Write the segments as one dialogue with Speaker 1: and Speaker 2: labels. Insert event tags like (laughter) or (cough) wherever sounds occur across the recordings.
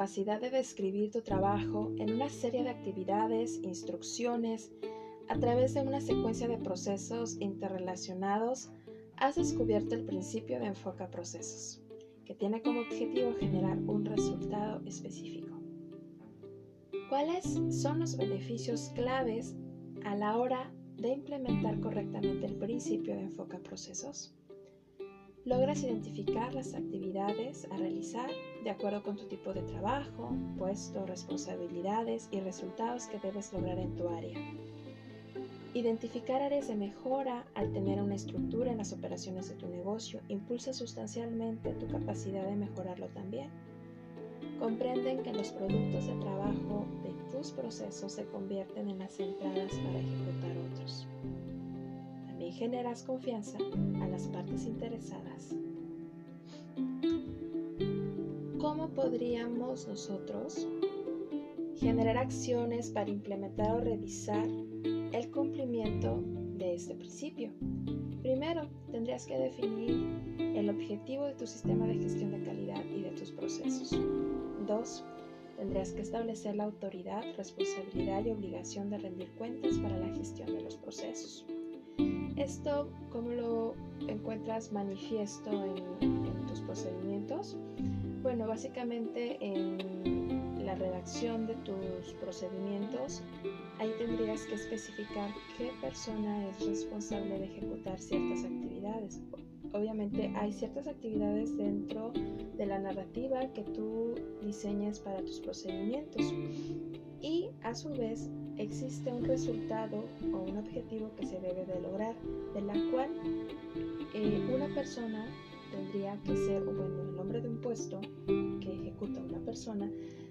Speaker 1: capacidad de describir tu trabajo en una serie de actividades, instrucciones, a través de una secuencia de procesos interrelacionados, has descubierto el principio de enfoca procesos, que tiene como objetivo generar un resultado específico. ¿Cuáles son los beneficios claves a la hora de implementar correctamente el principio de enfoca procesos? Logras identificar las actividades a realizar de acuerdo con tu tipo de trabajo, puesto, responsabilidades y resultados que debes lograr en tu área. Identificar áreas de mejora al tener una estructura en las operaciones de tu negocio impulsa sustancialmente tu capacidad de mejorarlo también. Comprenden que los productos de trabajo de tus procesos se convierten en las entradas para ejecutar otros. También generas confianza a las partes interesadas. ¿Cómo podríamos nosotros generar acciones para implementar o revisar el cumplimiento de este principio. Primero, tendrías que definir el objetivo de tu sistema de gestión de calidad y de tus procesos. Dos, tendrías que establecer la autoridad, responsabilidad y obligación de rendir cuentas para la gestión de los procesos. Esto, ¿cómo lo encuentras manifiesto en, en tus procedimientos? Bueno, básicamente en la redacción de tus procedimientos, ahí tendrías que especificar qué persona es responsable de ejecutar ciertas actividades. Obviamente hay ciertas actividades dentro de la narrativa que tú diseñas para tus procedimientos y a su vez existe un resultado o un objetivo que se debe de lograr, de la cual eh, una persona tendría que ser, o bueno, el nombre de un puesto que ejecuta una persona,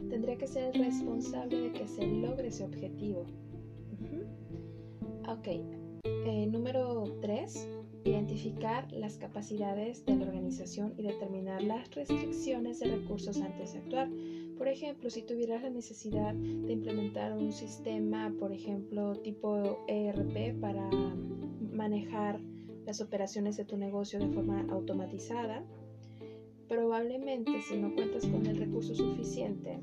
Speaker 1: tendría que ser el responsable de que se logre ese objetivo. Ok, eh, número 3, identificar las capacidades de la organización y determinar las restricciones de recursos antes de actuar. Por ejemplo, si tuvieras la necesidad de implementar un sistema, por ejemplo, tipo ERP para manejar las operaciones de tu negocio de forma automatizada, probablemente si no cuentas con el recurso suficiente,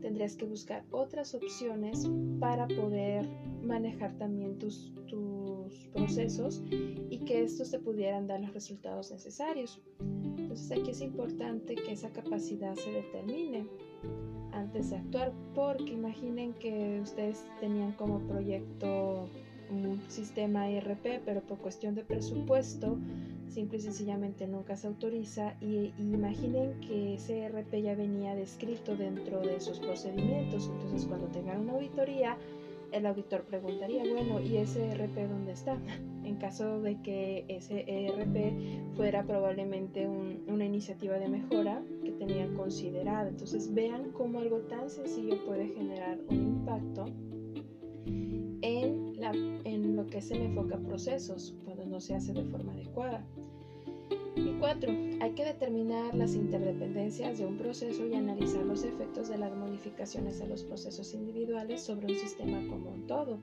Speaker 1: tendrías que buscar otras opciones para poder manejar también tus, tus procesos y que estos te pudieran dar los resultados necesarios. Entonces aquí es importante que esa capacidad se determine antes de actuar, porque imaginen que ustedes tenían como proyecto un sistema IRP, pero por cuestión de presupuesto, simple y sencillamente nunca se autoriza. Y, imaginen que ese IRP ya venía descrito dentro de esos procedimientos. Entonces, cuando tengan una auditoría, el auditor preguntaría, bueno, ¿y ese ERP dónde está? (laughs) En caso de que ese ERP fuera probablemente una iniciativa de mejora que tenían considerada. Entonces vean cómo algo tan sencillo puede generar un impacto que se le enfoca procesos cuando no se hace de forma adecuada. Y cuatro, hay que determinar las interdependencias de un proceso y analizar los efectos de las modificaciones de los procesos individuales sobre un sistema como un todo.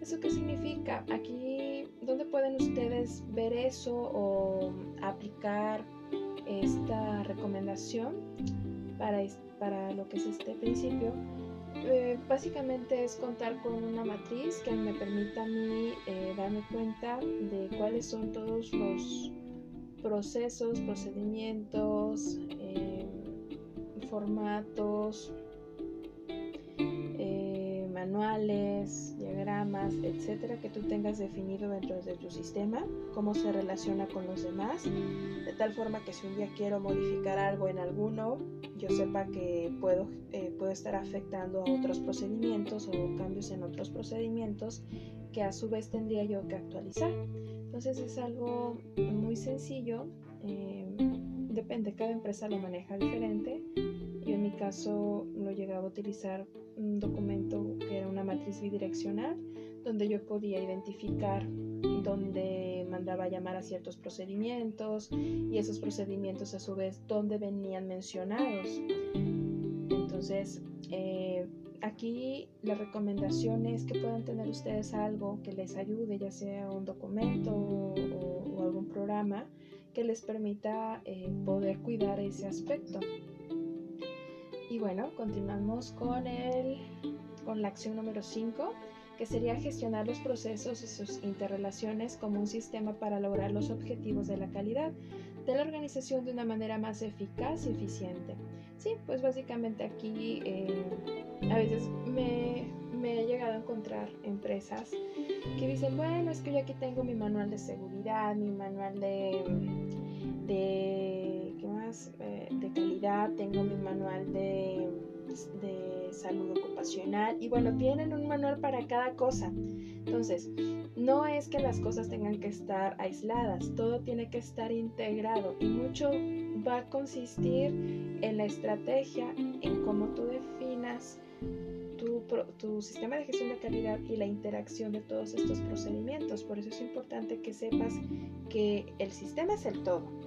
Speaker 1: ¿Eso qué significa? Aquí, ¿dónde pueden ustedes ver eso o aplicar esta recomendación para, para lo que es este principio? Eh, básicamente es contar con una matriz que me permita a mí eh, darme cuenta de cuáles son todos los procesos, procedimientos, eh, formatos, manuales, diagramas, etcétera, que tú tengas definido dentro de tu sistema, cómo se relaciona con los demás, de tal forma que si un día quiero modificar algo en alguno, yo sepa que puedo, eh, puedo estar afectando a otros procedimientos o cambios en otros procedimientos que a su vez tendría yo que actualizar. Entonces es algo muy sencillo, eh, depende, cada empresa lo maneja diferente. Yo en mi caso lo llegaba a utilizar un documento que era una matriz bidireccional donde yo podía identificar dónde mandaba llamar a ciertos procedimientos y esos procedimientos a su vez dónde venían mencionados. Entonces, eh, aquí la recomendación es que puedan tener ustedes algo que les ayude, ya sea un documento o, algún programa que les permita eh, poder cuidar ese aspecto. Y bueno, continuamos con, el, con la acción número 5, que sería gestionar los procesos y sus interrelaciones como un sistema para lograr los objetivos de la calidad de la organización de una manera más eficaz y eficiente. Sí, pues básicamente aquí eh, a veces me, me he llegado a encontrar empresas que dicen, bueno, es que yo aquí tengo mi manual de seguridad, mi manual de, de Eh, de calidad, tengo mi manual de, de salud ocupacional y bueno, tienen un manual para cada cosa. Entonces, no es que las cosas tengan que estar aisladas, todo tiene que estar integrado y mucho va a consistir en la estrategia, en cómo tú definas tu, tu, sistema de gestión de calidad y la interacción de todos estos procedimientos. Por eso es importante que sepas que el sistema es el todo.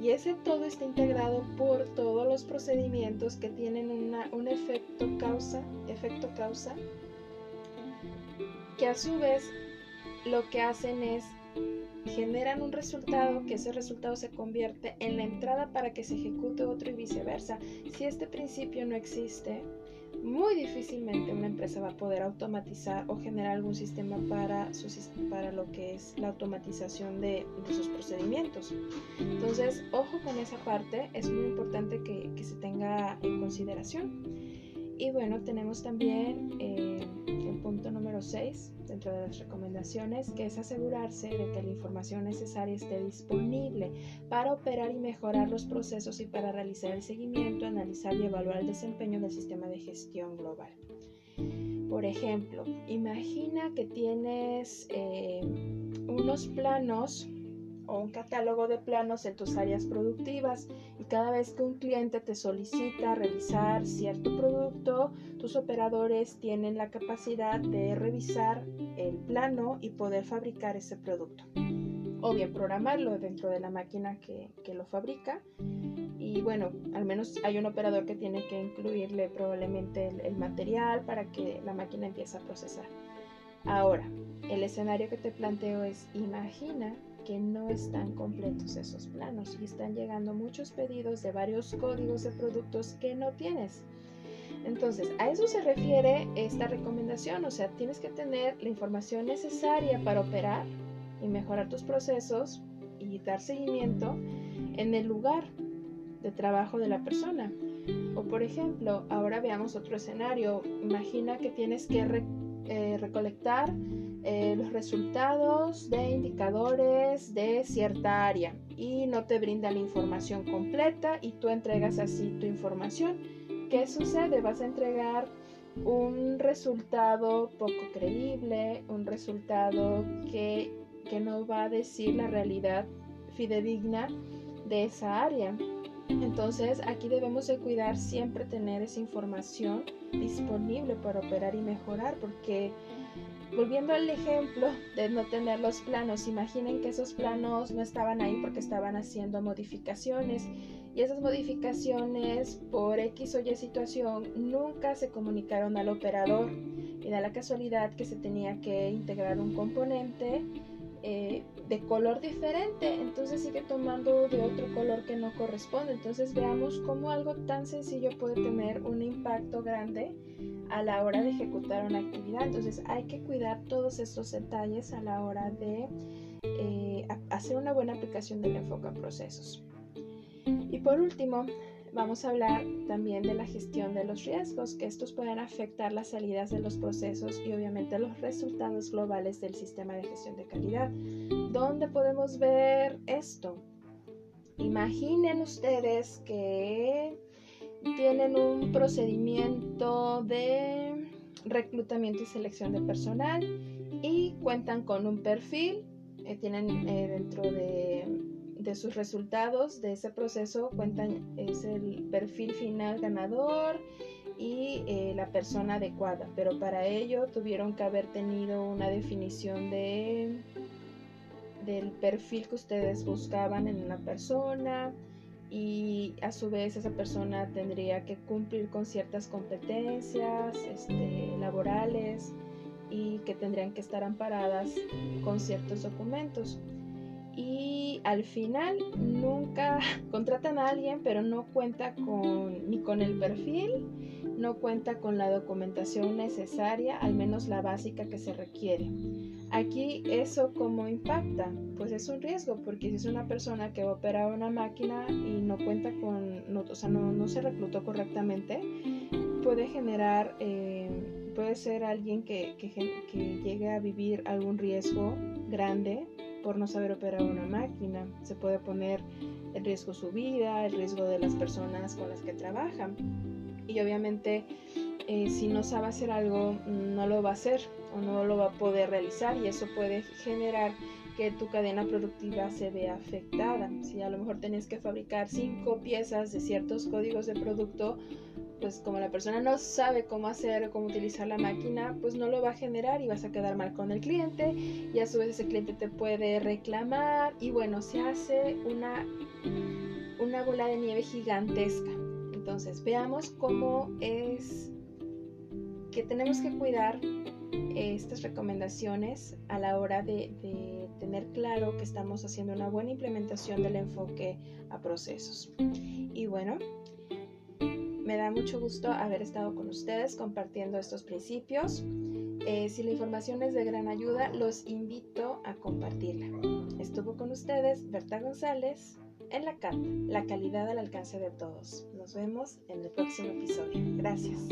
Speaker 1: Y ese todo está integrado por todos los procedimientos que tienen un efecto causa, efecto causa, que a su vez lo que hacen es generan un resultado que ese resultado se convierte en la entrada para que se ejecute otro y viceversa. Si este principio no existe, muy difícilmente una empresa va a poder automatizar o generar algún sistema para, su, para lo que es la automatización de, sus procedimientos. Entonces, ojo con esa parte, es muy importante que, que se tenga en consideración. Y bueno, tenemos también eh, punto número 6 dentro de las recomendaciones, que es asegurarse de que la información necesaria esté disponible para operar y mejorar los procesos y para realizar el seguimiento, analizar y evaluar el desempeño del sistema de gestión global. Por ejemplo, imagina que tienes eh, unos planos un catálogo de planos en tus áreas productivas y cada vez que un cliente te solicita revisar cierto producto, tus operadores tienen la capacidad de revisar el plano y poder fabricar ese producto. O bien programarlo dentro de la máquina que, lo fabrica. Y bueno, al menos hay un operador que tiene que incluirle probablemente el material para que la máquina empiece a procesar. Ahora, el escenario que te planteo es, imagina que no están completos esos planos y están llegando muchos pedidos de varios códigos de productos que no tienes. Entonces, a eso se refiere esta recomendación, o sea, tienes que tener la información necesaria para operar y mejorar tus procesos y dar seguimiento en el lugar de trabajo de la persona. O por ejemplo, ahora veamos otro escenario. Imagina que tienes que eh, recolectar eh, los resultados de indicadores de cierta área y no te brinda la información completa y tú entregas así tu información. ¿Qué sucede? Vas a entregar un resultado poco creíble, un resultado que, que no va a decir la realidad fidedigna de esa área. Entonces aquí debemos de cuidar siempre tener esa información disponible para operar y mejorar porque volviendo al ejemplo de no tener los planos, imaginen que esos planos no estaban ahí porque estaban haciendo modificaciones y esas modificaciones por X o Y situación nunca se comunicaron al operador y da la casualidad que se tenía que integrar un componente eh, de color diferente, entonces sigue tomando de otro color que no corresponde. Entonces veamos cómo algo tan sencillo puede tener un impacto grande a la hora de ejecutar una actividad. Entonces hay que cuidar todos estos detalles a la hora de eh, hacer una buena aplicación del enfoque a procesos. Y por último, Vamos a hablar también de la gestión de los riesgos, que estos pueden afectar las salidas de los procesos y obviamente los resultados globales del sistema de gestión de calidad. ¿Dónde podemos ver esto? Imaginen ustedes que tienen un procedimiento de reclutamiento y selección de personal y cuentan con un perfil, eh, tienen eh, dentro de de sus resultados de ese proceso cuentan es el perfil final ganador y eh, la persona adecuada, pero para ello tuvieron que haber tenido una definición de del perfil que ustedes buscaban en una persona y a su vez esa persona tendría que cumplir con ciertas competencias este, laborales y que tendrían que estar amparadas con ciertos documentos. Y al final nunca (laughs) contratan a alguien pero no cuenta con ni con el perfil no cuenta con la documentación necesaria al menos la básica que se requiere. Aquí eso cómo impacta pues es un riesgo porque si es una persona que opera una máquina y no cuenta con no, o sea no, no se reclutó correctamente puede generar eh, puede ser alguien que, que, que llegue a vivir algún riesgo grande por no saber operar una máquina. Se puede poner en riesgo su vida, el riesgo de las personas con las que trabajan. Y obviamente eh, si no sabe hacer algo, no lo va a hacer o no lo va a poder realizar y eso puede generar que tu cadena productiva se vea afectada. Si a lo mejor tenés que fabricar cinco piezas de ciertos códigos de producto, pues como la persona no sabe cómo hacer o cómo utilizar la máquina, pues no lo va a generar y vas a quedar mal con el cliente y a su vez ese cliente te puede reclamar y bueno, se hace una, una bola de nieve gigantesca. Entonces veamos cómo es que tenemos que cuidar estas recomendaciones a la hora de, tener claro que estamos haciendo una buena implementación del enfoque a procesos. Y bueno, me da mucho gusto haber estado con ustedes compartiendo estos principios. Eh, si la información es de gran ayuda, los invito a compartirla. Estuvo con ustedes Berta González en la CAT, la calidad al alcance de todos. Nos vemos en el próximo episodio. Gracias.